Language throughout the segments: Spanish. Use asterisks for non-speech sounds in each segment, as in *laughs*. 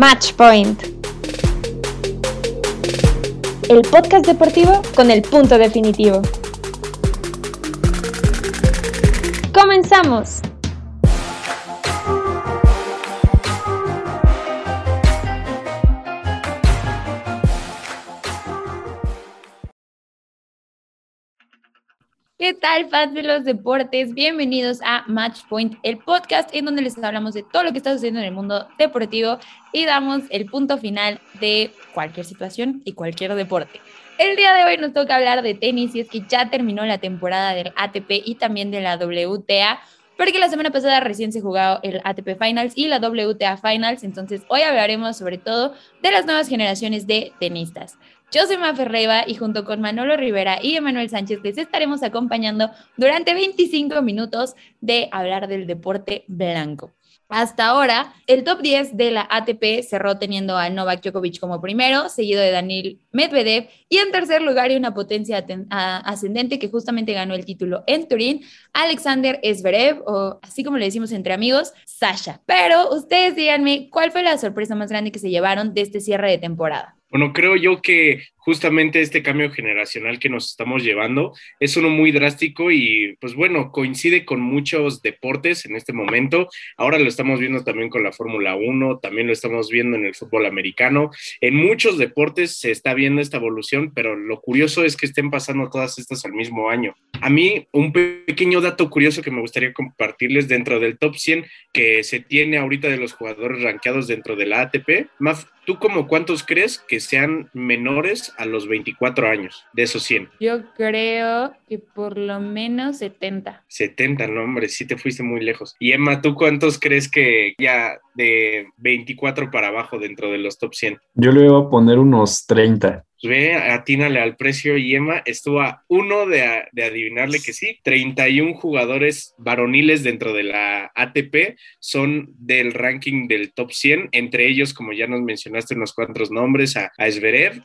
Match Point. El podcast deportivo con el punto definitivo. ¡Comenzamos! Tal, fans de los deportes? Bienvenidos a Match Point, el podcast en donde les hablamos de todo lo que está sucediendo en el mundo deportivo y damos el punto final de cualquier situación y cualquier deporte. El día de hoy nos toca hablar de tenis y es que ya terminó la temporada del ATP y también de la WTA, porque la semana pasada recién se jugó el ATP Finals y la WTA Finals, entonces hoy hablaremos sobre todo de las nuevas generaciones de tenistas. Yo soy Mafe Reiva y junto con Manolo Rivera y Emanuel Sánchez les estaremos acompañando durante 25 minutos de hablar del deporte blanco. Hasta ahora, el top 10 de la ATP cerró teniendo a Novak Djokovic como primero, seguido de Daniel Medvedev, y en tercer lugar y una potencia ascendente que justamente ganó el título en Turín, Alexander Zverev, o así como le decimos entre amigos, Sasha. Pero ustedes díganme, ¿cuál fue la sorpresa más grande que se llevaron de este cierre de temporada? Bueno, creo yo que justamente este cambio generacional que nos estamos llevando es uno muy drástico y pues bueno, coincide con muchos deportes en este momento. Ahora lo estamos viendo también con la Fórmula 1, también lo estamos viendo en el fútbol americano. En muchos deportes se está viendo esta evolución, pero lo curioso es que estén pasando todas estas al mismo año. A mí, un pequeño dato curioso que me gustaría compartirles dentro del top 100 que se tiene ahorita de los jugadores rankeados dentro de la ATP. Maf, ¿tú como cuántos crees que sean menores a los 24 años, de esos 100. Yo creo que por lo menos 70. 70, no, hombre, sí te fuiste muy lejos. Y Emma, ¿tú cuántos crees que ya de 24 para abajo dentro de los top 100? Yo le voy a poner unos 30 ve, atínale al precio y Emma estuvo a uno de, adivinarle que sí. 31 jugadores varoniles dentro de la ATP son del ranking del top 100, entre ellos, como ya nos mencionaste unos cuantos nombres, a, a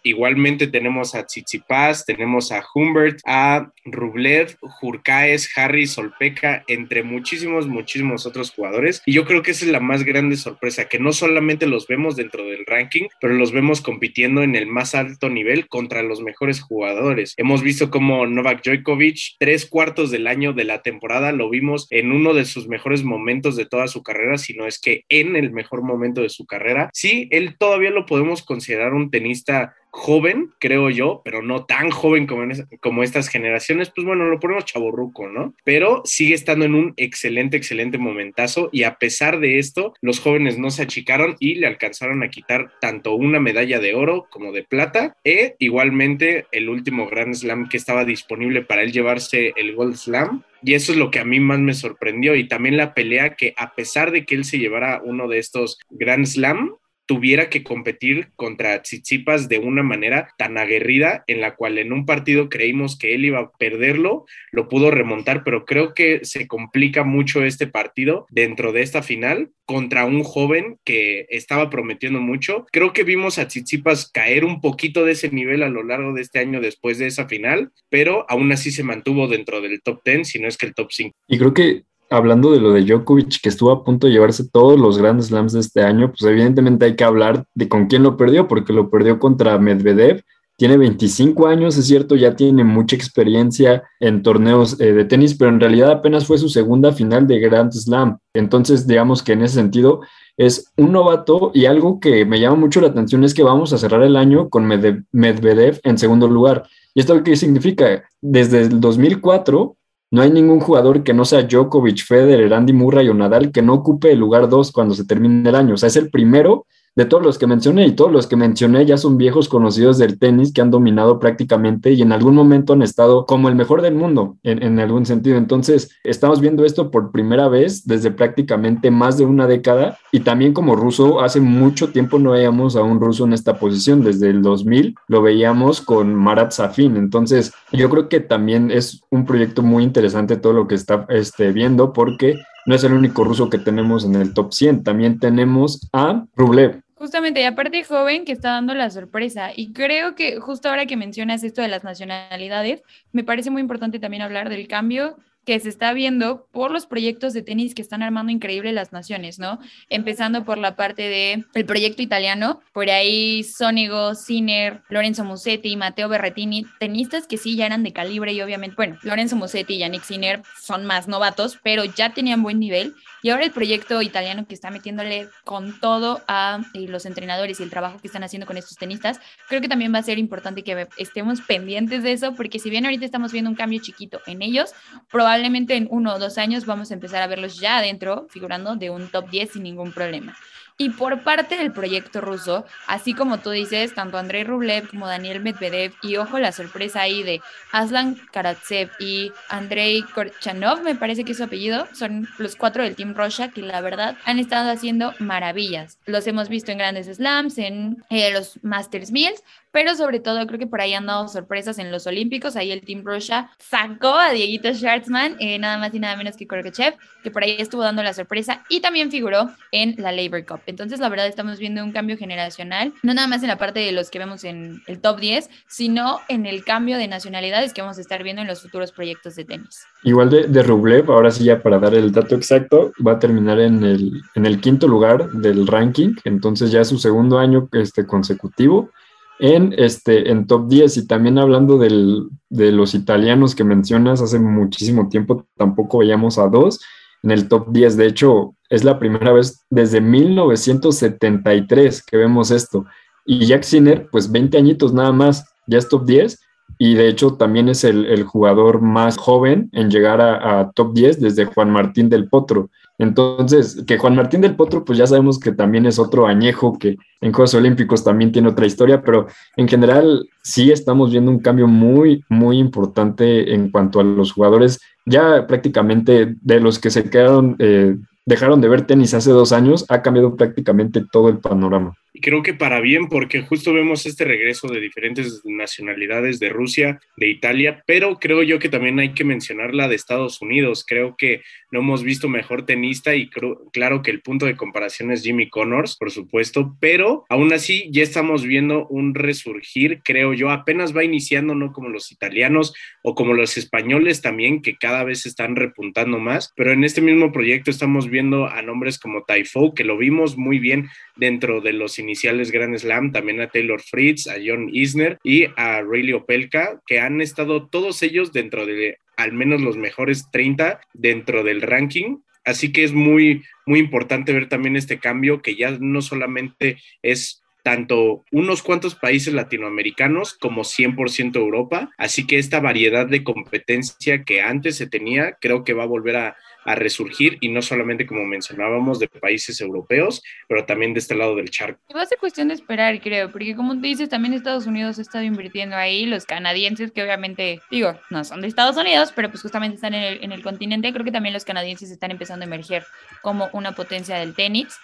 igualmente tenemos a Tsitsipas, tenemos a Humbert, a Rublev, Jurkaes, Harry, Solpeca, entre muchísimos, muchísimos otros jugadores. Y yo creo que esa es la más grande sorpresa, que no solamente los vemos dentro del ranking, pero los vemos compitiendo en el más alto nivel contra los mejores jugadores. Hemos visto como Novak Djokovic, tres cuartos del año de la temporada, lo vimos en uno de sus mejores momentos de toda su carrera, si no es que en el mejor momento de su carrera. Sí, él todavía lo podemos considerar un tenista joven, creo yo, pero no tan joven como, como estas generaciones, pues bueno, lo ponemos chaborruco, ¿no? Pero sigue estando en un excelente, excelente momentazo y a pesar de esto, los jóvenes no se achicaron y le alcanzaron a quitar tanto una medalla de oro como de plata e igualmente el último Grand Slam que estaba disponible para él llevarse el Gold Slam y eso es lo que a mí más me sorprendió y también la pelea que a pesar de que él se llevara uno de estos Grand Slam, tuviera que competir contra Tsitsipas de una manera tan aguerrida en la cual en un partido creímos que él iba a perderlo, lo pudo remontar, pero creo que se complica mucho este partido dentro de esta final contra un joven que estaba prometiendo mucho. Creo que vimos a Tsitsipas caer un poquito de ese nivel a lo largo de este año después de esa final, pero aún así se mantuvo dentro del top 10, si no es que el top 5. Y creo que hablando de lo de Djokovic, que estuvo a punto de llevarse todos los grandes slams de este año, pues evidentemente hay que hablar de con quién lo perdió, porque lo perdió contra Medvedev. Tiene 25 años, es cierto, ya tiene mucha experiencia en torneos eh, de tenis, pero en realidad apenas fue su segunda final de Grand Slam. Entonces, digamos que en ese sentido es un novato y algo que me llama mucho la atención es que vamos a cerrar el año con Medvedev en segundo lugar. ¿Y esto qué significa? Desde el 2004 no hay ningún jugador que no sea Djokovic, Federer, Andy Murray o Nadal que no ocupe el lugar 2 cuando se termine el año. O sea, es el primero de todos los que mencioné y todos los que mencioné ya son viejos conocidos del tenis que han dominado prácticamente y en algún momento han estado como el mejor del mundo en, algún sentido. Entonces, estamos viendo esto por primera vez desde prácticamente más de una década y también como ruso, hace mucho tiempo no veíamos a un ruso en esta posición. Desde el 2000 lo veíamos con Marat Safin. Entonces, yo creo que también es un proyecto muy interesante todo lo que está este, viendo porque no es el único ruso que tenemos en el top 100. También tenemos a Rublev, Justamente, y aparte joven que está dando la sorpresa. Y creo que justo ahora que mencionas esto de las nacionalidades, me parece muy importante también hablar del cambio que se está viendo por los proyectos de tenis que están armando increíble las naciones, ¿no? Empezando por la parte del el proyecto italiano, por ahí Sonigo, Sinner, Lorenzo Musetti, Matteo Berretini, tenistas que sí ya eran de calibre y obviamente, bueno, Lorenzo Musetti y Yannick Sinner son más novatos, pero ya tenían buen nivel. Y ahora el proyecto italiano que está metiéndole con todo a los entrenadores y el trabajo que están haciendo con estos tenistas, creo que también va a ser importante que estemos pendientes de eso, porque si bien ahorita estamos viendo un cambio chiquito en ellos, probablemente en uno o dos años vamos a empezar a verlos ya adentro, figurando de un top 10 sin ningún problema. Y por parte del proyecto ruso, así como tú dices, tanto Andrei Rublev como Daniel Medvedev, y ojo la sorpresa ahí de Aslan Karatsev y Andrei Korchanov, me parece que su apellido, son los cuatro del Team Russia que la verdad han estado haciendo maravillas. Los hemos visto en grandes slams, en eh, los Masters Mills, pero sobre todo creo que por ahí han dado sorpresas en los Olímpicos. Ahí el Team Russia sacó a Dieguito Schwartzman, eh, nada más y nada menos que Korkachev, que por ahí estuvo dando la sorpresa y también figuró en la Labor Cup. Entonces, la verdad, estamos viendo un cambio generacional, no nada más en la parte de los que vemos en el top 10, sino en el cambio de nacionalidades que vamos a estar viendo en los futuros proyectos de tenis. Igual de, de Rublev, ahora sí ya para dar el dato exacto, va a terminar en el, en el quinto lugar del ranking, entonces ya es su segundo año este, consecutivo en, este, en top 10 y también hablando del, de los italianos que mencionas, hace muchísimo tiempo tampoco veíamos a dos en el top 10, de hecho es la primera vez desde 1973 que vemos esto. Y Jack Sinner pues 20 añitos nada más, ya es top 10 y de hecho también es el, jugador más joven en llegar a, a, top 10 desde Juan Martín del Potro. Entonces, que Juan Martín del Potro, pues ya sabemos que también es otro añejo que en Juegos Olímpicos también tiene otra historia, pero en general sí estamos viendo un cambio muy, muy importante en cuanto a los jugadores, ya prácticamente de los que se quedaron, eh, dejaron de ver tenis hace dos años, ha cambiado prácticamente todo el panorama. Y creo que para bien, porque justo vemos este regreso de diferentes nacionalidades de Rusia, de Italia, pero creo yo que también hay que mencionar la de Estados Unidos. Creo que no hemos visto mejor tenista y creo, claro que el punto de comparación es Jimmy Connors, por supuesto, pero aún así ya estamos viendo un resurgir, creo yo, apenas va iniciando, no como los italianos o como los españoles también, que cada vez están repuntando más, pero en este mismo proyecto estamos viendo a nombres como Taifou, que lo vimos muy bien dentro de los iniciales Grand Slam, también a Taylor Fritz, a John Isner y a Rayleigh Opelka, que han estado todos ellos dentro de al menos los mejores 30 dentro del ranking. Así que es muy, muy importante ver también este cambio que ya no solamente es tanto unos cuantos países latinoamericanos como 100% Europa. Así que esta variedad de competencia que antes se tenía, creo que va a volver a, a resurgir y no solamente como mencionábamos de países europeos, pero también de este lado del charco. Va a ser cuestión de esperar, creo, porque como dices, también Estados Unidos ha estado invirtiendo ahí, los canadienses que obviamente, digo, no son de Estados Unidos, pero pues justamente están en el, en el continente, creo que también los canadienses están empezando a emerger como una potencia del tenis.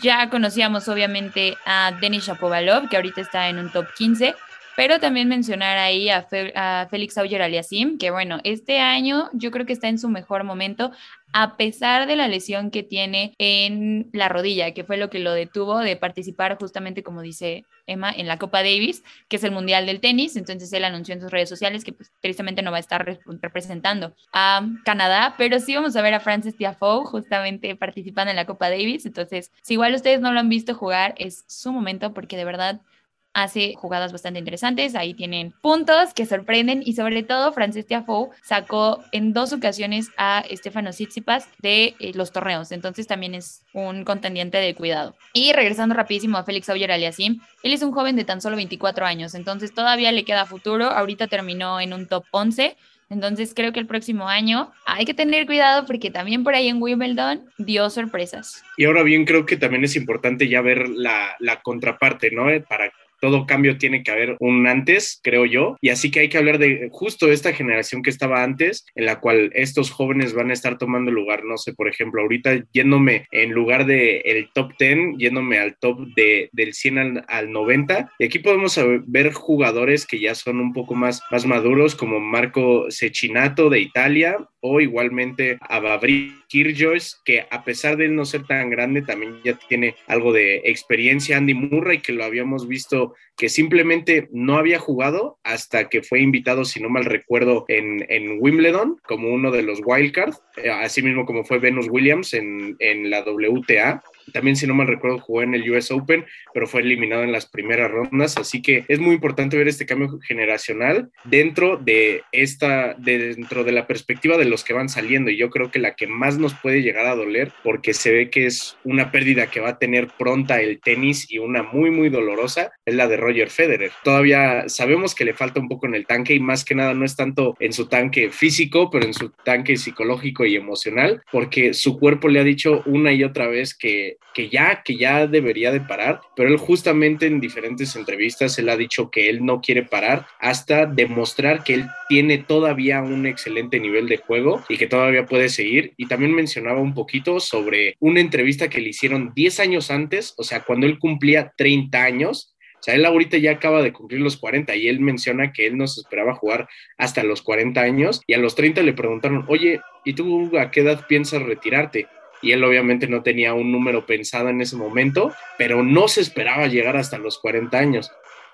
Ya conocíamos obviamente a Denis Shapovalov, que ahorita está en un top 15, pero también mencionar ahí a, a Félix Auger Aliasim, que bueno, este año yo creo que está en su mejor momento, a pesar de la lesión que tiene en la rodilla, que fue lo que lo detuvo de participar justamente, como dice Emma, en la Copa Davis, que es el Mundial del Tenis. Entonces él anunció en sus redes sociales que pues, tristemente no va a estar representando a Canadá, pero sí vamos a ver a Francis Tiafoe justamente participando en la Copa Davis. Entonces, si igual ustedes no lo han visto jugar, es su momento porque de verdad hace jugadas bastante interesantes, ahí tienen puntos que sorprenden y sobre todo Frances Tiafoe sacó en dos ocasiones a Stefano Tsitsipas de eh, los torneos, entonces también es un contendiente de cuidado. Y regresando rapidísimo a Félix Auger Aliasim, él es un joven de tan solo 24 años, entonces todavía le queda futuro, ahorita terminó en un top 11, entonces creo que el próximo año hay que tener cuidado porque también por ahí en Wimbledon dio sorpresas. Y ahora bien, creo que también es importante ya ver la, la contraparte, ¿no? Para todo cambio tiene que haber un antes, creo yo, y así que hay que hablar de justo esta generación que estaba antes, en la cual estos jóvenes van a estar tomando lugar, no sé, por ejemplo, ahorita yéndome en lugar del el top 10, yéndome al top de, del 100 al, al, 90, y aquí podemos ver jugadores que ya son un poco más, más maduros, como Marco Cecchinato de Italia, o igualmente a Babri Que a pesar de no ser tan grande, también ya tiene algo de experiencia. Andy Murray, que lo habíamos visto que simplemente no había jugado hasta que fue invitado, si no mal recuerdo, en, en Wimbledon como uno de los wildcards, eh, así mismo como fue Venus Williams en, en la WTA. También, si no mal recuerdo, jugó en el US Open, pero fue eliminado en las primeras rondas. Así que es muy importante ver este cambio generacional dentro de esta, dentro de la perspectiva de los que van saliendo. Y yo creo que la que más nos puede llegar a doler, porque se ve que es una pérdida que va a tener pronta el tenis y una muy, muy dolorosa, es la de Roger Federer. Todavía sabemos que le falta un poco en el tanque y más que nada no es tanto en su tanque físico, pero en su tanque psicológico y emocional, porque su cuerpo le ha dicho una y otra vez que ya, que ya debería de parar, pero él justamente en diferentes entrevistas, él ha dicho que él no quiere parar hasta demostrar que él tiene todavía un excelente nivel de juego y que todavía puede seguir. Y también mencionaba un poquito sobre una entrevista que le hicieron 10 años antes, o sea, cuando él cumplía 30 años, o sea, él ahorita ya acaba de cumplir los 40 y él menciona que él no se esperaba jugar hasta los 40 años y a los 30 le preguntaron, oye, ¿y tú a qué edad piensas retirarte? Y él obviamente no tenía un número pensado en ese momento, pero no se esperaba llegar hasta los 40 años.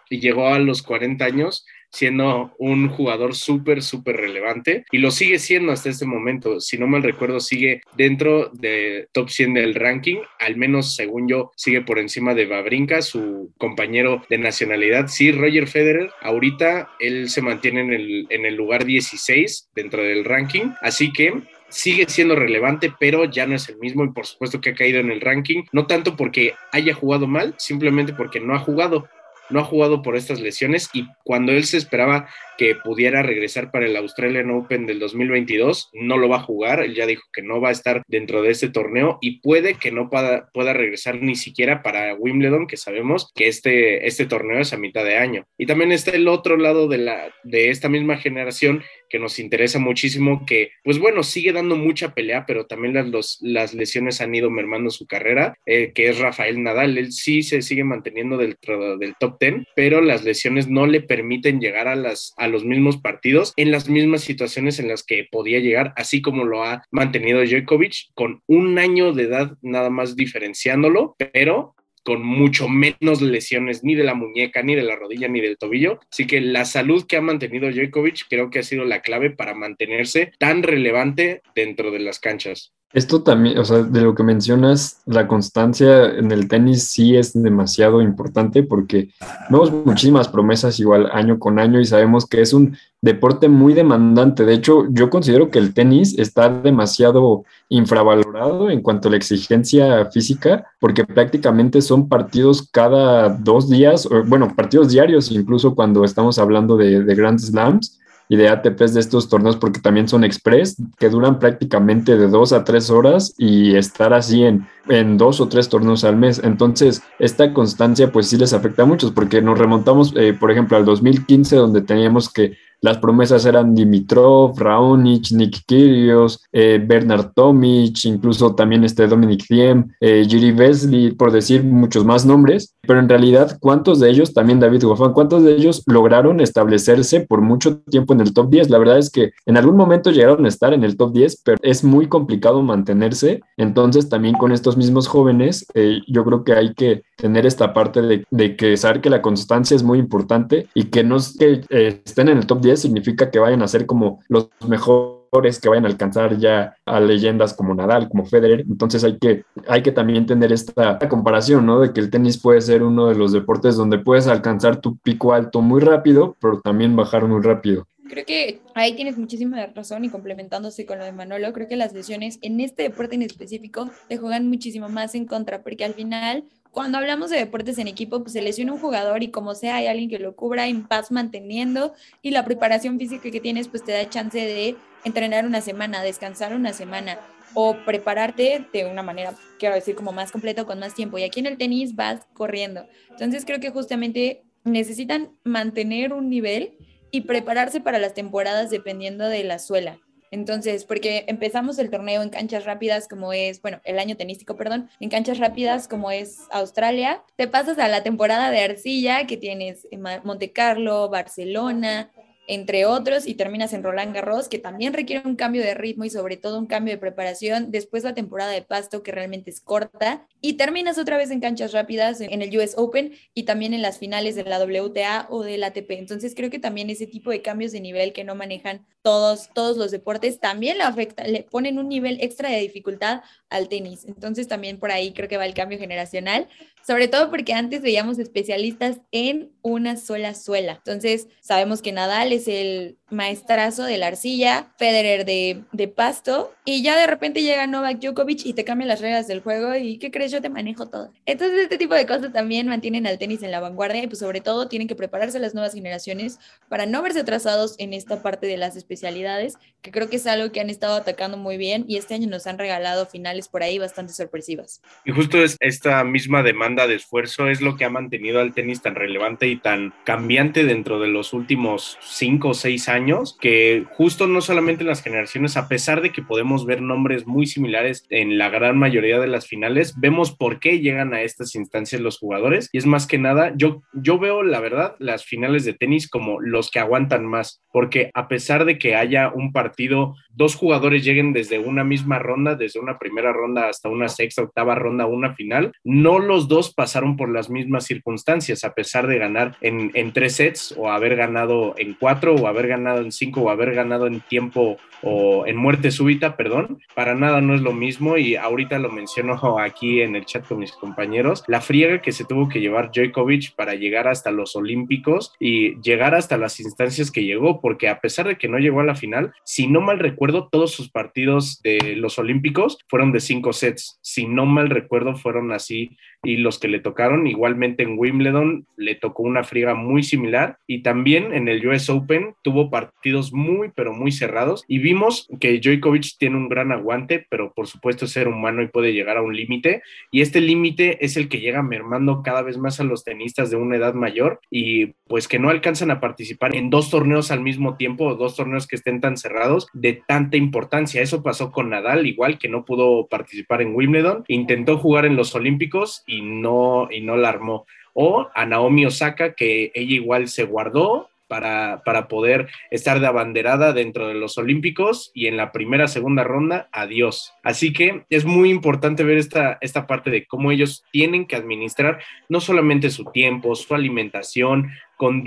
Y llegó a los 40 años siendo un jugador súper, súper relevante y lo sigue siendo hasta este momento. Si no mal recuerdo, sigue dentro de top 100 del ranking, al menos según yo, sigue por encima de Babrinka, su compañero de nacionalidad. Sí, Roger Federer, ahorita él se mantiene en el, en el lugar 16 dentro del ranking, así que sigue siendo relevante, pero ya no es el mismo y por supuesto que ha caído en el ranking, no tanto porque haya jugado mal, simplemente porque no ha jugado no ha jugado por estas lesiones y cuando él se esperaba que pudiera regresar para el Australian Open del 2022, no lo va a jugar, él ya dijo que no va a estar dentro de este torneo y puede que no pueda, pueda regresar ni siquiera para Wimbledon, que sabemos que este, este torneo es a mitad de año. Y también está el otro lado de, la, de esta misma generación que nos interesa muchísimo, que pues bueno, sigue dando mucha pelea, pero también las, lesiones han ido mermando su carrera, eh, que es Rafael Nadal, él sí se sigue manteniendo del, del top 10, pero las lesiones no le permiten llegar a, las, a los mismos partidos en las mismas situaciones en las que podía llegar, así como lo ha mantenido Djokovic, con un año de edad nada más diferenciándolo, pero con mucho menos lesiones ni de la muñeca, ni de la rodilla, ni del tobillo. Así que la salud que ha mantenido Djokovic creo que ha sido la clave para mantenerse tan relevante dentro de las canchas. Esto también, o sea, de lo que mencionas, la constancia en el tenis sí es demasiado importante porque vemos muchísimas promesas igual año con año y sabemos que es un deporte muy demandante. De hecho, yo considero que el tenis está demasiado infravalorado en cuanto a la exigencia física porque prácticamente son partidos cada dos días, bueno, partidos diarios incluso cuando estamos hablando de, de Grand Slams y de ATPs de estos torneos porque también son express, que duran prácticamente de dos a tres horas y estar así en, en dos o tres torneos al mes. Entonces, esta constancia pues sí les afecta a muchos porque nos remontamos, eh, por ejemplo, al 2015 donde teníamos que las promesas eran Dimitrov, Raonic, Nick Kyrgios, eh, Bernard Tomic, incluso también este Dominic Thiem, eh, Jiri Vesely, por decir muchos más nombres. Pero en realidad, ¿cuántos de ellos, también David Goffin, cuántos de ellos lograron establecerse por mucho tiempo en el top 10? La verdad es que en algún momento llegaron a estar en el top 10, pero es muy complicado mantenerse. Entonces, también con estos mismos jóvenes, eh, yo creo que hay que tener esta parte de, de, que saber que la constancia es muy importante y que no es que eh, estén en el top 10 significa que vayan a ser como los mejores que vayan a alcanzar ya a leyendas como Nadal, como Federer. Entonces hay que, hay que también tener esta comparación, ¿no? De que el tenis puede ser uno de los deportes donde puedes alcanzar tu pico alto muy rápido, pero también bajar muy rápido. Creo que ahí tienes muchísima razón y complementándose con lo de Manolo, creo que las lesiones en este deporte en específico te juegan muchísimo más en contra, porque al final cuando hablamos de deportes en equipo, pues se lesiona un jugador y como sea hay alguien que lo cubra en paz manteniendo y la preparación física que tienes pues te da chance de entrenar una semana, descansar una semana o prepararte de una manera, quiero decir, como más completo, con más tiempo. Y aquí en el tenis vas corriendo. Entonces creo que justamente necesitan mantener un nivel y prepararse para las temporadas dependiendo de la suela. Entonces, porque empezamos el torneo en canchas rápidas como es, bueno, el año tenístico, perdón, en canchas rápidas como es Australia, te pasas a la temporada de arcilla que tienes en Monte Carlo, Barcelona, entre otros, y terminas en Roland Garros, que también requiere un cambio de ritmo y sobre todo un cambio de preparación. Después la temporada de pasto, que realmente es corta, y terminas otra vez en canchas rápidas en el US Open y también en las finales de la WTA o del ATP. Entonces creo que también ese tipo de cambios de nivel que no manejan todos, todos los deportes también le afecta, le ponen un nivel extra de dificultad al tenis. Entonces también por ahí creo que va el cambio generacional, sobre todo porque antes veíamos especialistas en una sola suela. Entonces sabemos que Nadal es el maestrazo de la arcilla, Federer de, de pasto, y ya de repente llega Novak Djokovic y te cambia las reglas del juego y ¿qué crees? Yo te manejo todo. Entonces este tipo de cosas también mantienen al tenis en la vanguardia y pues sobre todo tienen que prepararse las nuevas generaciones para no verse atrasados en esta parte de las especialidades, que creo que es algo que han estado atacando muy bien y este año nos han regalado finales por ahí bastante sorpresivas. Y justo es esta misma demanda de esfuerzo es lo que ha mantenido al tenis tan relevante y tan cambiante dentro de los últimos cinco o seis años, que justo no solamente en las generaciones, a pesar de que podemos ver nombres muy similares en la gran mayoría de las finales, vemos por qué llegan a estas instancias los jugadores. Y es más que nada, yo, yo veo la verdad las finales de tenis como los que aguantan más, porque a pesar de que haya un partido, dos jugadores lleguen desde una misma ronda, desde una primera ronda hasta una sexta, octava ronda, una final, no los dos pasaron por las mismas circunstancias, a pesar de ganar en, en tres sets o haber ganado en cuatro o haber ganado en cinco o haber ganado en tiempo o en muerte súbita, perdón, para nada no es lo mismo y ahorita lo menciono *laughs* aquí en el chat con mis compañeros, la friega que se tuvo que llevar Djokovic para llegar hasta los Olímpicos y llegar hasta las instancias que llegó, porque a pesar de que no llegó a la final, si no mal recuerdo, todos sus partidos de los Olímpicos fueron de cinco sets, si no mal recuerdo, fueron así y los que le tocaron, igualmente en Wimbledon le tocó una friega muy similar. Y también en el US Open tuvo partidos muy, pero muy cerrados. Y vimos que Djokovic tiene un gran aguante, pero por supuesto es ser humano y puede llegar a un límite. Y este límite es el que llega mermando cada vez más a los tenistas de una edad mayor y pues que no alcanzan a participar en dos torneos al mismo tiempo o dos torneos que estén tan cerrados de tanta importancia. Eso pasó con Nadal, igual que no pudo participar en Wimbledon, intentó jugar en los Olímpicos y no, y no la armó. O a Naomi Osaka, que ella igual se guardó para, para, poder estar de abanderada dentro de los Olímpicos y en la primera, segunda ronda, adiós. Así que es muy importante ver esta, esta parte de cómo ellos tienen que administrar no solamente su tiempo, su alimentación, con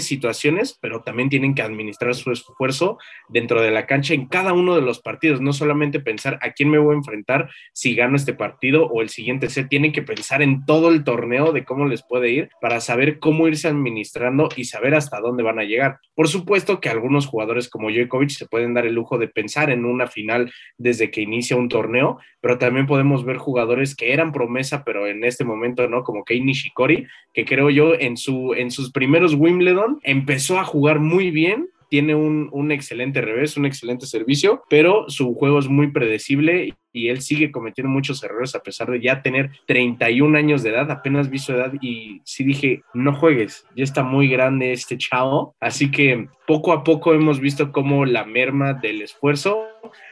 situaciones, pero también tienen que administrar su esfuerzo dentro de la cancha en cada uno de los partidos, no solamente pensar a quién me voy a enfrentar si gano este partido o el siguiente set, tienen que pensar en todo el torneo de cómo les puede ir para saber cómo irse administrando y saber hasta dónde van a llegar. Por supuesto que algunos jugadores como Djokovic se pueden dar el lujo de pensar en una final desde que inicia un torneo, pero también podemos ver jugadores que eran promesa, pero en este momento no, como Kei Nishikori, que creo yo en, su, en sus primeros Wimbledon, empezó a jugar muy bien, tiene un, un, excelente revés, un excelente servicio, pero su juego es muy predecible y él sigue cometiendo muchos errores a pesar de ya tener 31 años de edad, apenas vi su edad y sí dije, no juegues, ya está muy grande este chavo, así que poco a poco hemos visto cómo la merma del esfuerzo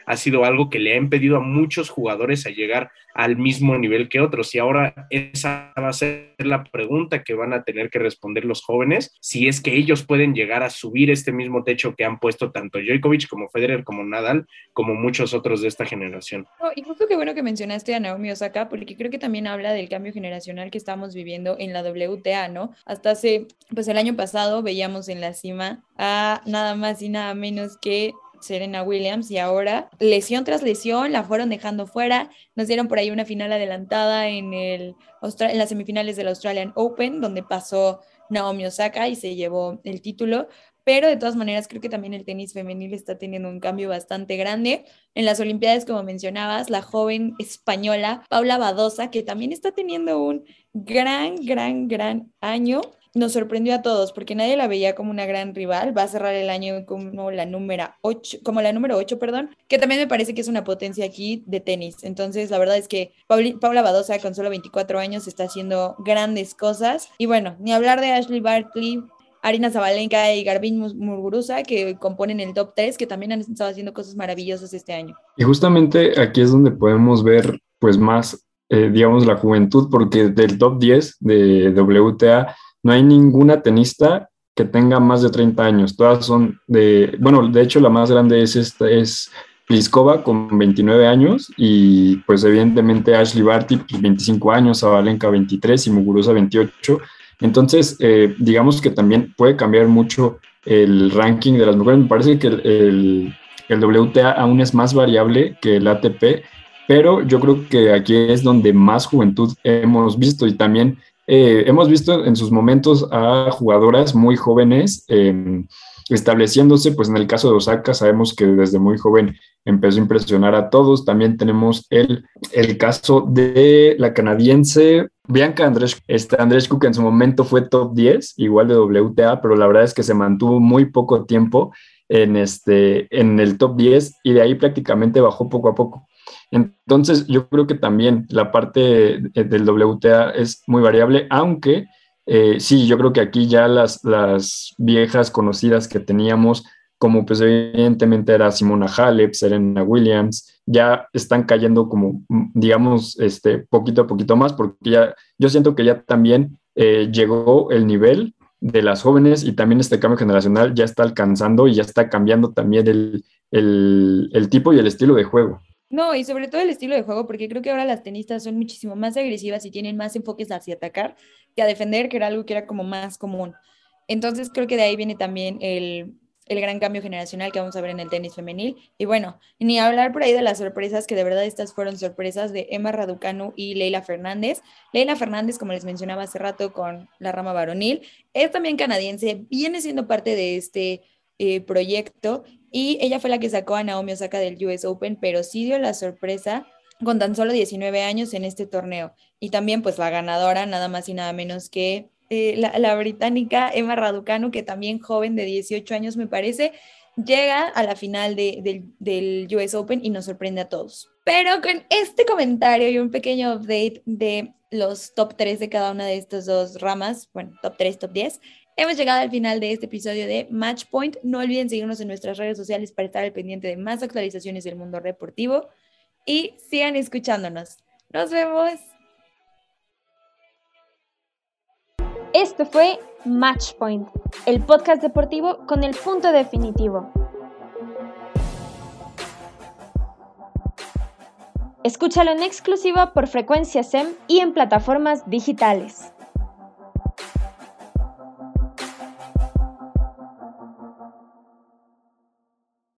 ha sido algo que le ha impedido a muchos jugadores a llegar al mismo nivel que otros. Y ahora esa va a ser la pregunta que van a tener que responder los jóvenes, si es que ellos pueden llegar a subir este mismo techo que han puesto tanto Djokovic como Federer como Nadal, como muchos otros de esta generación. Y justo qué bueno que mencionaste a Naomi Osaka, porque creo que también habla del cambio generacional que estamos viviendo en la WTA, ¿no? Hasta hace, pues el año pasado veíamos en la cima a nada más y nada menos que Serena Williams y ahora lesión tras lesión la fueron dejando fuera. Nos dieron por ahí una final adelantada en, el, en las semifinales del Australian Open, donde pasó Naomi Osaka y se llevó el título. Pero de todas maneras creo que también el tenis femenil está teniendo un cambio bastante grande. En las Olimpiadas, como mencionabas, la joven española Paula Badosa, que también está teniendo un gran, gran, gran año nos sorprendió a todos porque nadie la veía como una gran rival. Va a cerrar el año como la número 8, como la número 8, perdón, que también me parece que es una potencia aquí de tenis. Entonces, la verdad es que Paula Badosa con solo 24 años está haciendo grandes cosas. Y bueno, ni hablar de Ashley Barkley, Arina Zabalenka y Garbin Muguruza, que componen el top 3, que también han estado haciendo cosas maravillosas este año. Y justamente aquí es donde podemos ver pues más, eh, digamos, la juventud, porque del top 10 de WTA no hay ninguna tenista que tenga más de 30 años. Todas son de, bueno, de hecho la más grande es esta, es Pliskova con 29 años y pues evidentemente Ashley Barty 25 pues, años, Zabalenka 23 y Muguruza 28. Entonces, eh, digamos que también puede cambiar mucho el ranking de las mujeres. Me parece que el, WTA aún es más variable que el ATP, pero yo creo que aquí es donde más juventud hemos visto y también eh, hemos visto en sus momentos a jugadoras muy jóvenes em, estableciéndose, pues en el caso de Osaka sabemos que desde muy joven empezó a impresionar a todos. También tenemos el, el caso de la canadiense Bianca Andrescu, este que en su momento fue top 10, igual de WTA, pero la verdad es que se mantuvo muy poco tiempo en, este, en el top 10 y de ahí prácticamente bajó poco a poco. Entonces, yo creo que también la parte del WTA es muy variable, aunque eh, sí, yo creo que aquí ya las, las viejas conocidas que teníamos, como pues evidentemente era Simona Halep, Serena Williams, ya están cayendo como, digamos, este, poquito a poquito más, porque ya, yo siento que ya también eh, llegó el nivel de las jóvenes y también este cambio generacional ya está alcanzando y ya está cambiando también el tipo y el estilo de juego. No, y sobre todo el estilo de juego, porque creo que ahora las tenistas son muchísimo más agresivas y tienen más enfoques hacia atacar que a defender, que era algo que era como más común. Entonces creo que de ahí viene también el, el gran cambio generacional que vamos a ver en el tenis femenil. Y bueno, ni hablar por ahí de las sorpresas, que de verdad estas fueron sorpresas de Emma Raducanu y Leila Fernández. Leila Fernández, como les mencionaba hace rato con la rama varonil, es también canadiense, viene siendo parte de este eh, proyecto y ella fue la que sacó a Naomi Osaka del US Open, pero sí dio la sorpresa con tan solo 19 años en este torneo. Y también pues la ganadora, nada más y nada menos que eh, la, británica Emma Raducanu, que también joven de 18 años me parece, llega a la final del, US Open y nos sorprende a todos. Pero con este comentario y un pequeño update de los top 3 de cada una de estas dos ramas, bueno, top 3, top 10, Hemos llegado al final de este episodio de Match Point. No olviden seguirnos en nuestras redes sociales para estar al pendiente de más actualizaciones del mundo deportivo y sigan escuchándonos. Nos vemos. Esto fue Match Point, el podcast deportivo con el punto definitivo. Escúchalo en exclusiva por frecuencia SEM y en plataformas digitales.